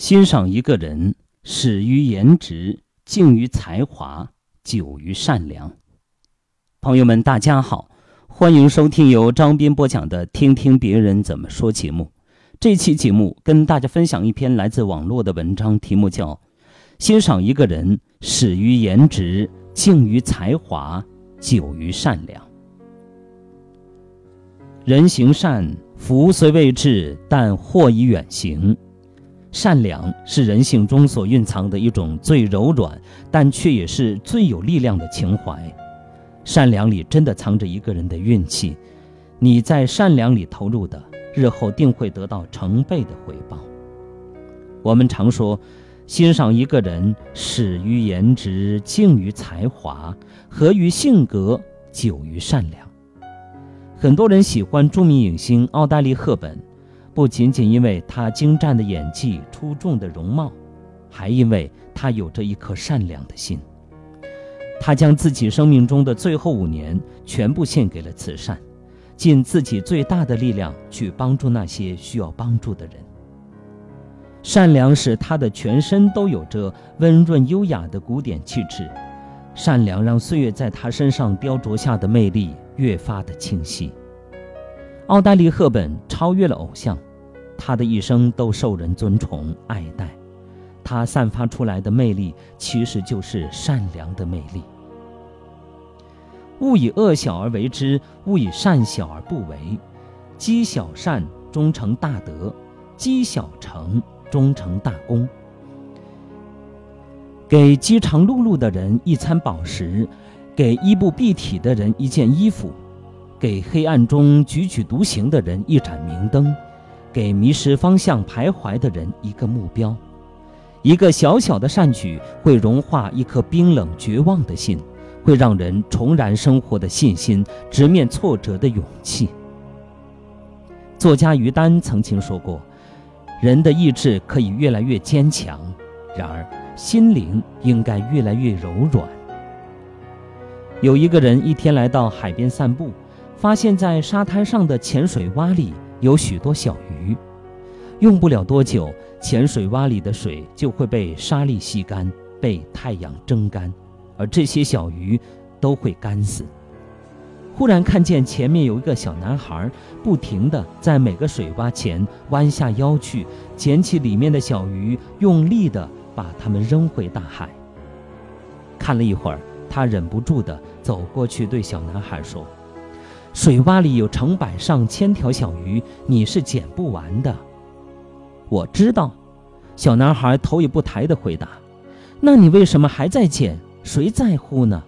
欣赏一个人，始于颜值，敬于才华，久于善良。朋友们，大家好，欢迎收听由张斌播讲的《听听别人怎么说》节目。这期节目跟大家分享一篇来自网络的文章，题目叫《欣赏一个人，始于颜值，敬于才华，久于善良》。人行善，福虽未至，但祸已远行。善良是人性中所蕴藏的一种最柔软，但却也是最有力量的情怀。善良里真的藏着一个人的运气，你在善良里投入的，日后定会得到成倍的回报。我们常说，欣赏一个人，始于颜值，敬于才华，合于性格，久于善良。很多人喜欢著名影星奥黛丽·赫本。不仅仅因为他精湛的演技、出众的容貌，还因为他有着一颗善良的心。他将自己生命中的最后五年全部献给了慈善，尽自己最大的力量去帮助那些需要帮助的人。善良使他的全身都有着温润优雅的古典气质，善良让岁月在他身上雕琢下的魅力越发的清晰。奥黛丽·赫本超越了偶像，他的一生都受人尊崇爱戴。他散发出来的魅力，其实就是善良的魅力。勿以恶小而为之，勿以善小而不为。积小善，终成大德；积小成，终成大功。给饥肠辘辘的人一餐饱食，给衣不蔽体的人一件衣服。给黑暗中踽踽独行的人一盏明灯，给迷失方向徘徊的人一个目标。一个小小的善举会融化一颗冰冷绝望的心，会让人重燃生活的信心，直面挫折的勇气。作家于丹曾经说过：“人的意志可以越来越坚强，然而心灵应该越来越柔软。”有一个人一天来到海边散步。发现，在沙滩上的浅水洼里有许多小鱼，用不了多久，浅水洼里的水就会被沙粒吸干，被太阳蒸干，而这些小鱼都会干死。忽然看见前面有一个小男孩，不停地在每个水洼前弯下腰去捡起里面的小鱼，用力地把它们扔回大海。看了一会儿，他忍不住地走过去对小男孩说。水洼里有成百上千条小鱼，你是捡不完的。我知道，小男孩头也不抬地回答：“那你为什么还在捡？谁在乎呢？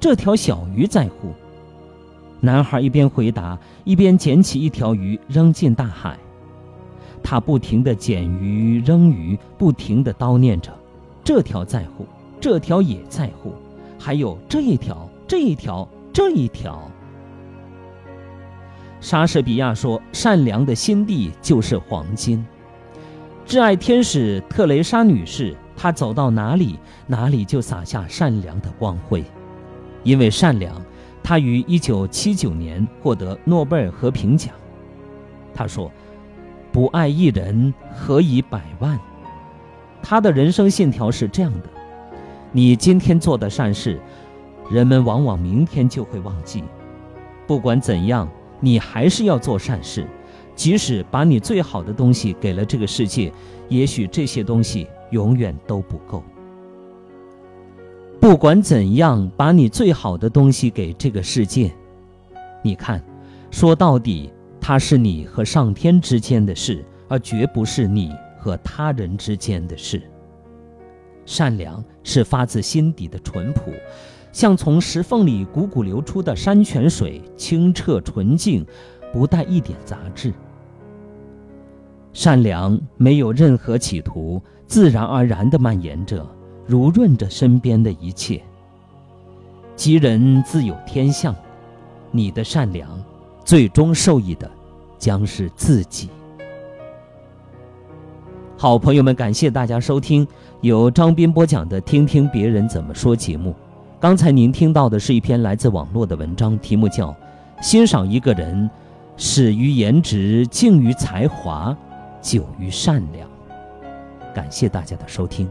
这条小鱼在乎。”男孩一边回答，一边捡起一条鱼扔进大海。他不停地捡鱼扔鱼，不停地叨念着：“这条在乎，这条也在乎，还有这一条，这一条，这一条。”莎士比亚说：“善良的心地就是黄金。”挚爱天使特蕾莎女士，她走到哪里，哪里就洒下善良的光辉。因为善良，她于1979年获得诺贝尔和平奖。她说：“不爱一人，何以百万？”她的人生信条是这样的：你今天做的善事，人们往往明天就会忘记。不管怎样。你还是要做善事，即使把你最好的东西给了这个世界，也许这些东西永远都不够。不管怎样，把你最好的东西给这个世界，你看，说到底，它是你和上天之间的事，而绝不是你和他人之间的事。善良是发自心底的淳朴。像从石缝里汩汩流出的山泉水，清澈纯净，不带一点杂质。善良没有任何企图，自然而然地蔓延着，如润着身边的一切。吉人自有天相，你的善良，最终受益的，将是自己。好朋友们，感谢大家收听由张斌播讲的《听听别人怎么说》节目。刚才您听到的是一篇来自网络的文章，题目叫《欣赏一个人，始于颜值，敬于才华，久于善良》。感谢大家的收听。